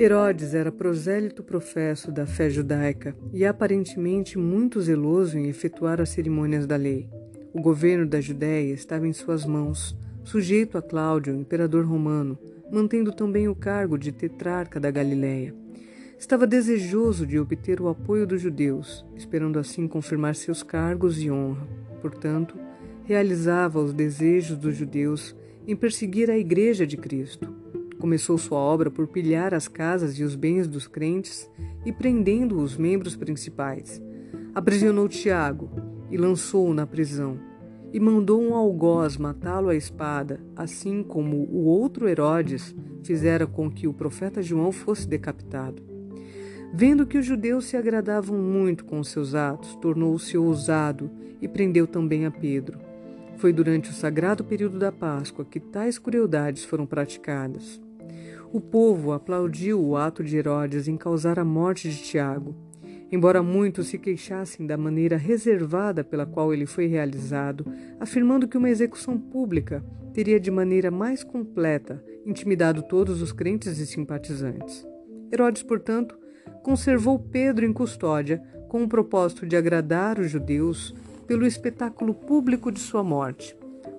Herodes era prosélito professo da fé judaica e aparentemente muito zeloso em efetuar as cerimônias da lei. O governo da Judéia estava em suas mãos, sujeito a Cláudio, imperador romano, mantendo também o cargo de tetrarca da Galiléia. Estava desejoso de obter o apoio dos judeus, esperando assim confirmar seus cargos e honra. Portanto, realizava os desejos dos judeus em perseguir a Igreja de Cristo Começou sua obra por pilhar as casas e os bens dos crentes e prendendo os membros principais. Aprisionou Tiago e lançou-o na prisão. E mandou um algoz matá-lo à espada, assim como o outro Herodes fizera com que o profeta João fosse decapitado. Vendo que os judeus se agradavam muito com seus atos, tornou-se ousado e prendeu também a Pedro. Foi durante o sagrado período da Páscoa que tais crueldades foram praticadas. O povo aplaudiu o ato de Herodes em causar a morte de Tiago. Embora muitos se queixassem da maneira reservada pela qual ele foi realizado, afirmando que uma execução pública teria de maneira mais completa intimidado todos os crentes e simpatizantes. Herodes, portanto, conservou Pedro em custódia com o propósito de agradar os judeus pelo espetáculo público de sua morte.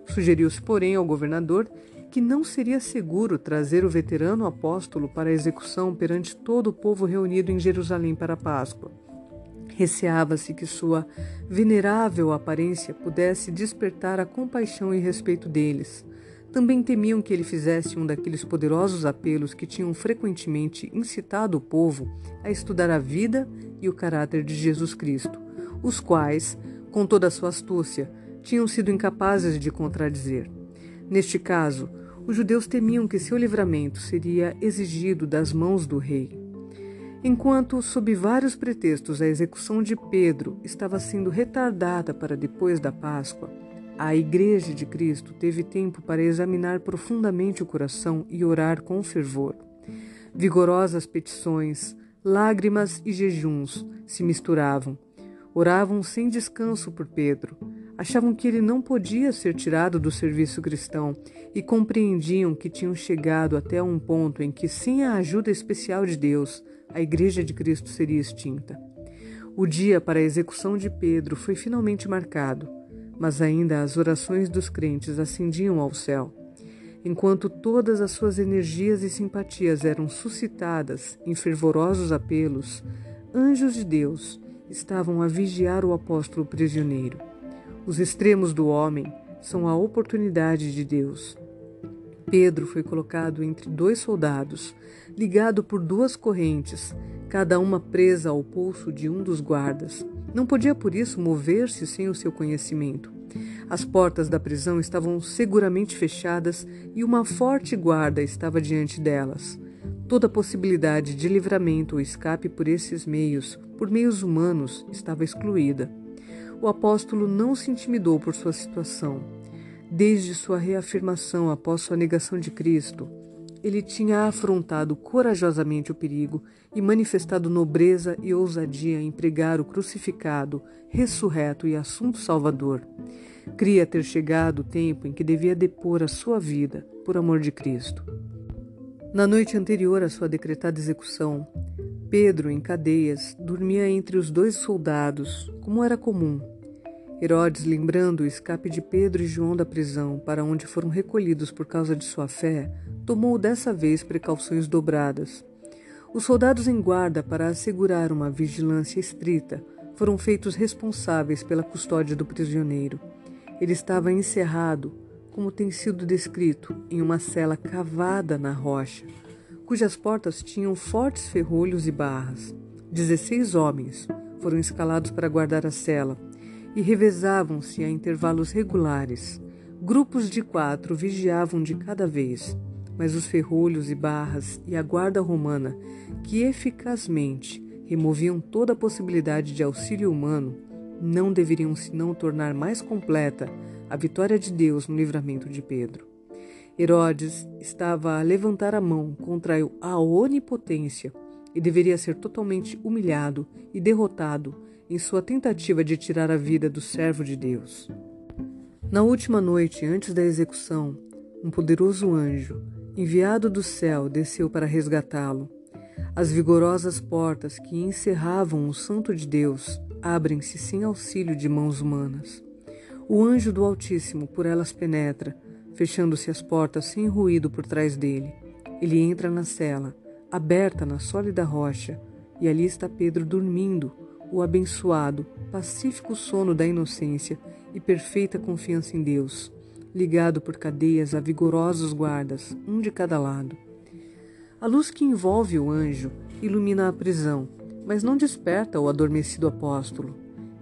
Sugeriu-se, porém, ao governador que não seria seguro trazer o veterano apóstolo para a execução perante todo o povo reunido em Jerusalém para a Páscoa. Receava-se que sua venerável aparência pudesse despertar a compaixão e respeito deles. Também temiam que ele fizesse um daqueles poderosos apelos que tinham frequentemente incitado o povo a estudar a vida e o caráter de Jesus Cristo, os quais, com toda a sua astúcia, tinham sido incapazes de contradizer. Neste caso, os judeus temiam que seu livramento seria exigido das mãos do rei. Enquanto, sob vários pretextos, a execução de Pedro estava sendo retardada para depois da Páscoa, a Igreja de Cristo teve tempo para examinar profundamente o coração e orar com fervor. Vigorosas petições, lágrimas e jejuns se misturavam. Oravam sem descanso por Pedro, Achavam que ele não podia ser tirado do serviço cristão e compreendiam que tinham chegado até um ponto em que, sem a ajuda especial de Deus, a Igreja de Cristo seria extinta. O dia para a execução de Pedro foi finalmente marcado, mas ainda as orações dos crentes ascendiam ao céu. Enquanto todas as suas energias e simpatias eram suscitadas em fervorosos apelos, anjos de Deus estavam a vigiar o apóstolo prisioneiro. Os extremos do homem são a oportunidade de Deus. Pedro foi colocado entre dois soldados, ligado por duas correntes, cada uma presa ao pulso de um dos guardas. Não podia por isso mover-se sem o seu conhecimento. As portas da prisão estavam seguramente fechadas e uma forte guarda estava diante delas. Toda possibilidade de livramento ou escape por esses meios, por meios humanos, estava excluída o apóstolo não se intimidou por sua situação. Desde sua reafirmação após sua negação de Cristo, ele tinha afrontado corajosamente o perigo e manifestado nobreza e ousadia em pregar o crucificado, ressurreto e assunto salvador. Cria ter chegado o tempo em que devia depor a sua vida por amor de Cristo. Na noite anterior à sua decretada execução, Pedro, em cadeias, dormia entre os dois soldados, como era comum. Herodes, lembrando o escape de Pedro e João da prisão, para onde foram recolhidos por causa de sua fé, tomou dessa vez precauções dobradas. Os soldados em guarda para assegurar uma vigilância estrita foram feitos responsáveis pela custódia do prisioneiro. Ele estava encerrado, como tem sido descrito, em uma cela cavada na rocha cujas portas tinham fortes ferrolhos e barras. Dezesseis homens foram escalados para guardar a cela e revezavam-se a intervalos regulares. Grupos de quatro vigiavam de cada vez, mas os ferrolhos e barras e a guarda romana, que eficazmente removiam toda a possibilidade de auxílio humano, não deveriam senão tornar mais completa a vitória de Deus no livramento de Pedro. Herodes estava a levantar a mão contra a onipotência e deveria ser totalmente humilhado e derrotado em sua tentativa de tirar a vida do servo de Deus. Na última noite, antes da execução, um poderoso anjo, enviado do céu, desceu para resgatá-lo. As vigorosas portas que encerravam o Santo de Deus abrem-se sem auxílio de mãos humanas. O anjo do Altíssimo por elas penetra, fechando-se as portas sem ruído por trás dele. Ele entra na cela, aberta na sólida rocha, e ali está Pedro dormindo, o abençoado, pacífico sono da inocência e perfeita confiança em Deus, ligado por cadeias a vigorosos guardas, um de cada lado. A luz que envolve o anjo ilumina a prisão, mas não desperta o adormecido apóstolo.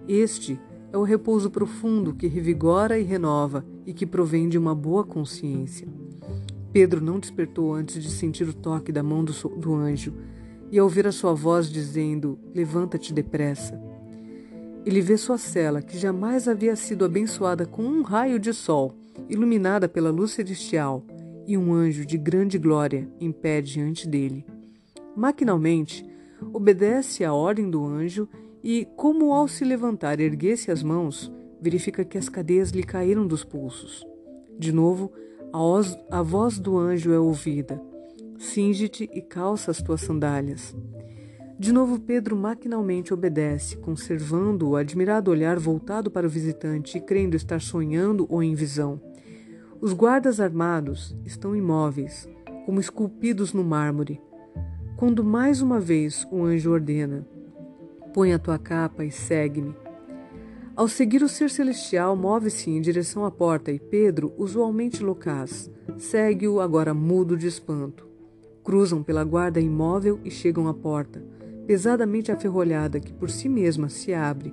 Este é o repouso profundo que revigora e renova e que provém de uma boa consciência. Pedro não despertou antes de sentir o toque da mão do, do anjo e ouvir a sua voz dizendo: Levanta-te depressa. Ele vê sua cela, que jamais havia sido abençoada com um raio de sol, iluminada pela luz celestial, e um anjo de grande glória em pé diante dele. Maquinalmente, obedece à ordem do anjo e, como ao se levantar erguesse as mãos, verifica que as cadeias lhe caíram dos pulsos. De novo, a, voz, a voz do anjo é ouvida. Cinge-te e calça as tuas sandálias. De novo, Pedro maquinalmente obedece, conservando o admirado olhar voltado para o visitante e crendo estar sonhando ou em visão. Os guardas armados estão imóveis, como esculpidos no mármore. Quando mais uma vez o anjo ordena: Põe a tua capa e segue-me. Ao seguir o ser celestial, move-se em direção à porta e Pedro, usualmente locaz, segue-o agora mudo de espanto. Cruzam pela guarda imóvel e chegam à porta, pesadamente aferrolhada, que por si mesma se abre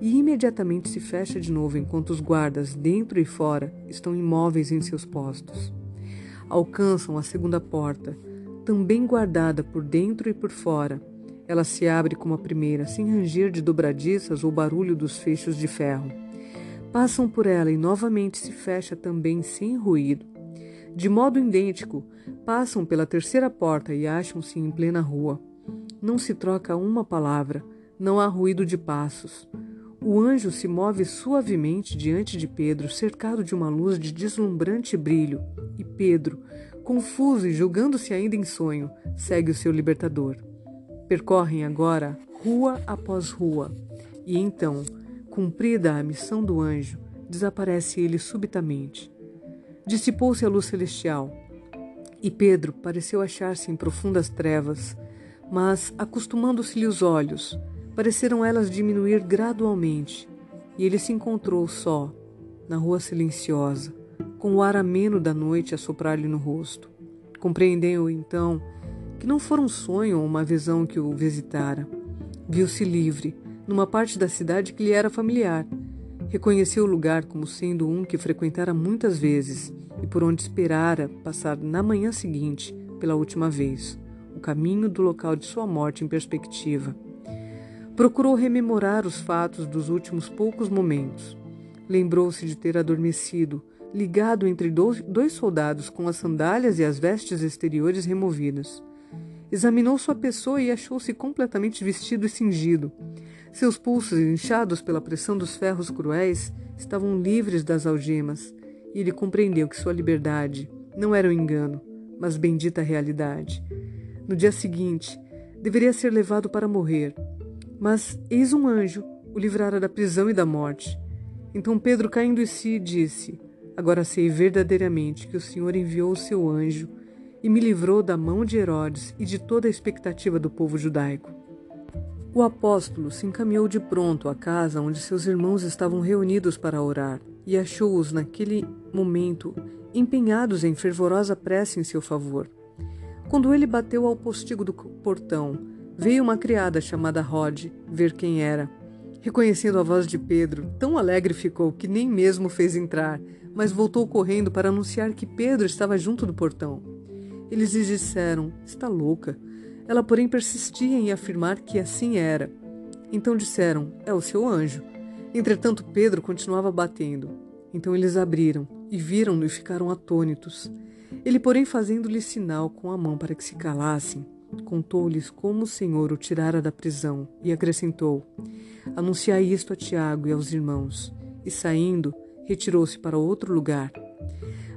e imediatamente se fecha de novo enquanto os guardas, dentro e fora, estão imóveis em seus postos. Alcançam a segunda porta, também guardada por dentro e por fora, ela se abre como a primeira, sem ranger de dobradiças ou barulho dos fechos de ferro. Passam por ela e novamente se fecha também sem ruído. De modo idêntico, passam pela terceira porta e acham-se em plena rua. Não se troca uma palavra, não há ruído de passos. O anjo se move suavemente diante de Pedro, cercado de uma luz de deslumbrante brilho, e Pedro, confuso e julgando-se ainda em sonho, segue o seu libertador. Percorrem agora rua após rua, e então, cumprida a missão do anjo, desaparece ele subitamente. Dissipou-se a luz celestial, e Pedro pareceu achar-se em profundas trevas, mas, acostumando-se-lhe os olhos, pareceram elas diminuir gradualmente, e ele se encontrou só, na rua silenciosa, com o ar ameno da noite a soprar-lhe no rosto. Compreendeu então que não fora um sonho ou uma visão que o visitara. Viu-se livre, numa parte da cidade que lhe era familiar. Reconheceu o lugar como sendo um que frequentara muitas vezes e por onde esperara passar na manhã seguinte, pela última vez, o caminho do local de sua morte em perspectiva. Procurou rememorar os fatos dos últimos poucos momentos. Lembrou-se de ter adormecido, ligado entre dois soldados com as sandálias e as vestes exteriores removidas. Examinou sua pessoa e achou-se completamente vestido e cingido. Seus pulsos, inchados pela pressão dos ferros cruéis, estavam livres das algemas, e ele compreendeu que sua liberdade não era um engano, mas bendita realidade. No dia seguinte, deveria ser levado para morrer, mas eis um anjo o livrara da prisão e da morte. Então Pedro, caindo em si, disse: Agora sei verdadeiramente que o Senhor enviou o seu anjo e me livrou da mão de Herodes e de toda a expectativa do povo judaico. O apóstolo se encaminhou de pronto à casa onde seus irmãos estavam reunidos para orar e achou-os naquele momento empenhados em fervorosa prece em seu favor. Quando ele bateu ao postigo do portão, veio uma criada chamada Rod ver quem era. Reconhecendo a voz de Pedro, tão alegre ficou que nem mesmo fez entrar, mas voltou correndo para anunciar que Pedro estava junto do portão. Eles lhe disseram: Está louca. Ela, porém, persistia em afirmar que assim era. Então disseram: É o seu anjo. Entretanto, Pedro continuava batendo. Então eles abriram e viram-no e ficaram atônitos. Ele, porém, fazendo-lhe sinal com a mão para que se calassem, contou-lhes como o Senhor o tirara da prisão e acrescentou: Anunciai isto a Tiago e aos irmãos. E saindo, retirou-se para outro lugar.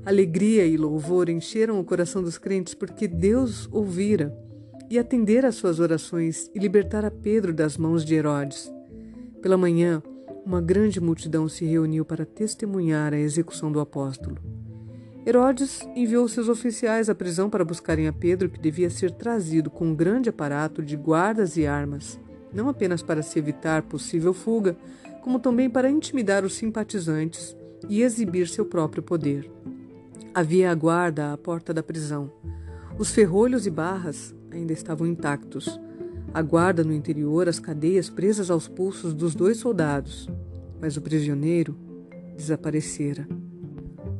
Alegria e louvor encheram o coração dos crentes porque Deus ouvira. e atender às suas orações e libertar a Pedro das mãos de Herodes. Pela manhã, uma grande multidão se reuniu para testemunhar a execução do apóstolo. Herodes enviou seus oficiais à prisão para buscarem a Pedro, que devia ser trazido com um grande aparato de guardas e armas, não apenas para se evitar possível fuga, como também para intimidar os simpatizantes e exibir seu próprio poder. Havia a guarda à porta da prisão. Os ferrolhos e barras ainda estavam intactos. A guarda no interior, as cadeias presas aos pulsos dos dois soldados. Mas o prisioneiro desaparecera.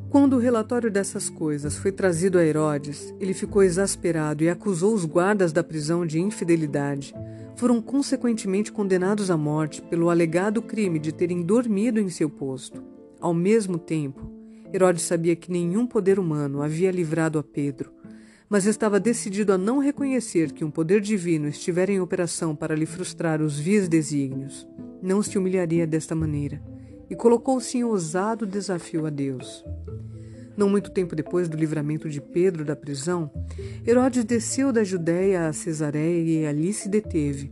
Quando o relatório dessas coisas foi trazido a Herodes, ele ficou exasperado e acusou os guardas da prisão de infidelidade. Foram consequentemente condenados à morte pelo alegado crime de terem dormido em seu posto. Ao mesmo tempo, Herodes sabia que nenhum poder humano havia livrado a Pedro, mas estava decidido a não reconhecer que um poder divino estivera em operação para lhe frustrar os vis desígnios. Não se humilharia desta maneira e colocou-se em ousado desafio a Deus. Não muito tempo depois do livramento de Pedro da prisão, Herodes desceu da Judéia a Cesareia e ali se deteve.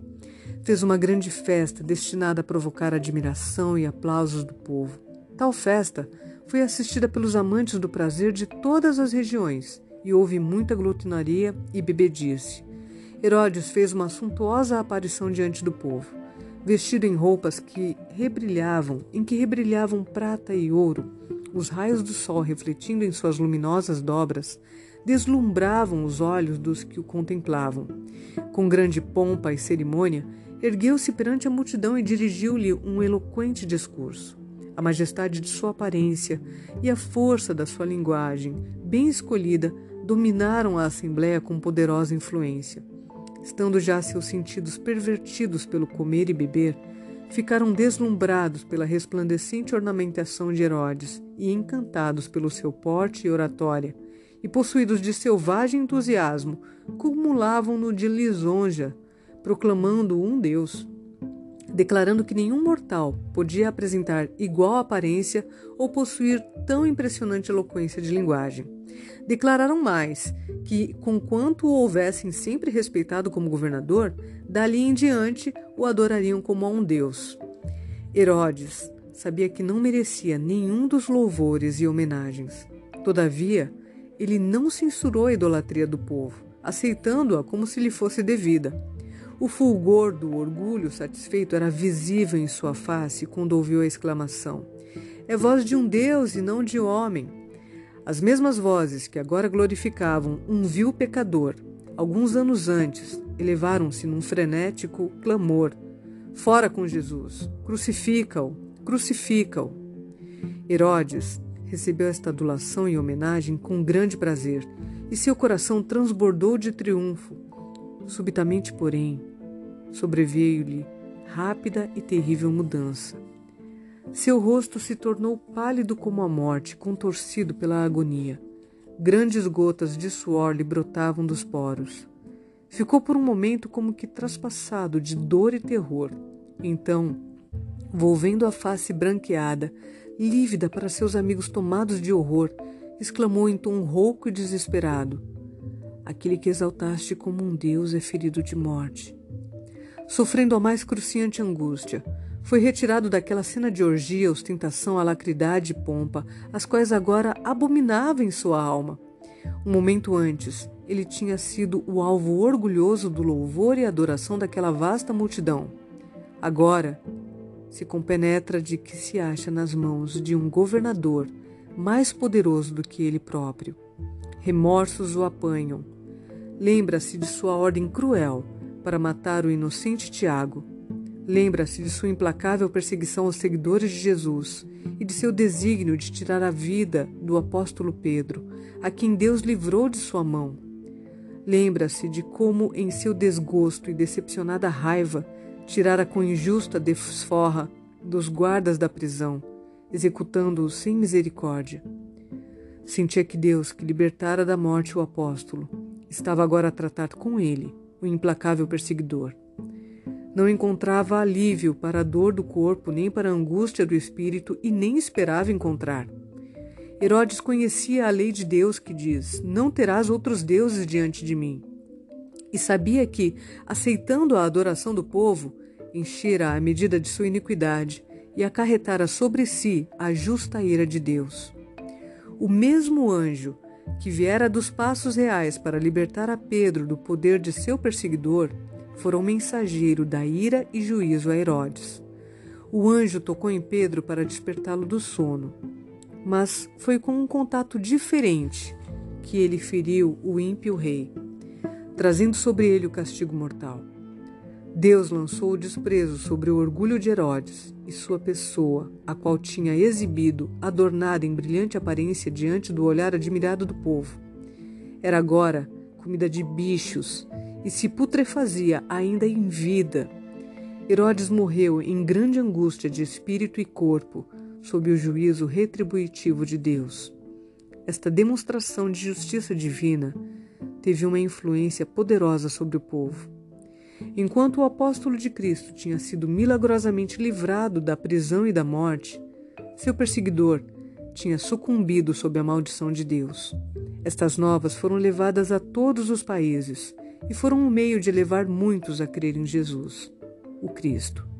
Fez uma grande festa destinada a provocar admiração e aplausos do povo. Tal festa foi assistida pelos amantes do prazer de todas as regiões e houve muita glutinaria e bebedice. Herodes fez uma suntuosa aparição diante do povo, vestido em roupas que rebrilhavam, em que rebrilhavam prata e ouro os raios do sol refletindo em suas luminosas dobras deslumbravam os olhos dos que o contemplavam. Com grande pompa e cerimônia, ergueu-se perante a multidão e dirigiu-lhe um eloquente discurso. A majestade de sua aparência e a força da sua linguagem, bem escolhida, dominaram a Assembleia com poderosa influência. Estando já seus sentidos pervertidos pelo comer e beber, ficaram deslumbrados pela resplandecente ornamentação de Herodes e encantados pelo seu porte e oratória, e possuídos de selvagem entusiasmo, cumulavam-no de lisonja, proclamando um Deus, declarando que nenhum mortal podia apresentar igual aparência ou possuir tão impressionante eloquência de linguagem. Declararam mais que, conquanto o houvessem sempre respeitado como governador, dali em diante o adorariam como a um deus. Herodes sabia que não merecia nenhum dos louvores e homenagens. Todavia, ele não censurou a idolatria do povo, aceitando-a como se lhe fosse devida. O fulgor do orgulho satisfeito era visível em sua face quando ouviu a exclamação: É voz de um Deus e não de homem. As mesmas vozes que agora glorificavam um vil pecador, alguns anos antes, elevaram-se num frenético clamor: Fora com Jesus! Crucifica-o! Crucifica-o! Herodes recebeu esta adulação e homenagem com grande prazer, e seu coração transbordou de triunfo. Subitamente, porém, sobreveio-lhe rápida e terrível mudança. Seu rosto se tornou pálido como a morte, contorcido pela agonia. Grandes gotas de suor lhe brotavam dos poros. Ficou por um momento como que traspassado de dor e terror. Então, volvendo a face branqueada, lívida para seus amigos tomados de horror, exclamou em tom rouco e desesperado: Aquele que exaltaste como um Deus é ferido de morte. Sofrendo a mais cruciante angústia, foi retirado daquela cena de orgia, ostentação, alacridade e pompa, as quais agora abominava em sua alma. Um momento antes, ele tinha sido o alvo orgulhoso do louvor e adoração daquela vasta multidão. Agora, se compenetra de que se acha nas mãos de um governador mais poderoso do que ele próprio. Remorsos o apanham. Lembra-se de sua ordem cruel para matar o inocente Tiago Lembra-se de sua implacável perseguição aos seguidores de Jesus e de seu desígnio de tirar a vida do apóstolo Pedro, a quem Deus livrou de sua mão. Lembra-se de como, em seu desgosto e decepcionada raiva, tirara com injusta desforra dos guardas da prisão, executando-os sem misericórdia. Sentia que Deus, que libertara da morte o apóstolo, estava agora a tratar com ele, o implacável perseguidor. Não encontrava alívio para a dor do corpo, nem para a angústia do espírito, e nem esperava encontrar. Herodes conhecia a lei de Deus que diz: Não terás outros deuses diante de mim. e sabia que, aceitando a adoração do povo, enchera a medida de sua iniquidade e acarretara sobre si a justa ira de Deus. O mesmo anjo que viera dos passos reais para libertar a Pedro do poder de seu perseguidor, fora um mensageiro da ira e juízo a Herodes. O anjo tocou em Pedro para despertá-lo do sono, mas foi com um contato diferente que ele feriu o ímpio rei, trazendo sobre ele o castigo mortal. Deus lançou o desprezo sobre o orgulho de Herodes e sua pessoa, a qual tinha exibido, adornada em brilhante aparência diante do olhar admirado do povo. Era agora comida de bichos e se putrefazia ainda em vida. Herodes morreu em grande angústia de espírito e corpo, sob o juízo retributivo de Deus. Esta demonstração de justiça divina teve uma influência poderosa sobre o povo. Enquanto o apóstolo de Cristo tinha sido milagrosamente livrado da prisão e da morte, seu perseguidor tinha sucumbido sob a maldição de Deus. Estas novas foram levadas a todos os países e foram um meio de levar muitos a crer em Jesus, o Cristo.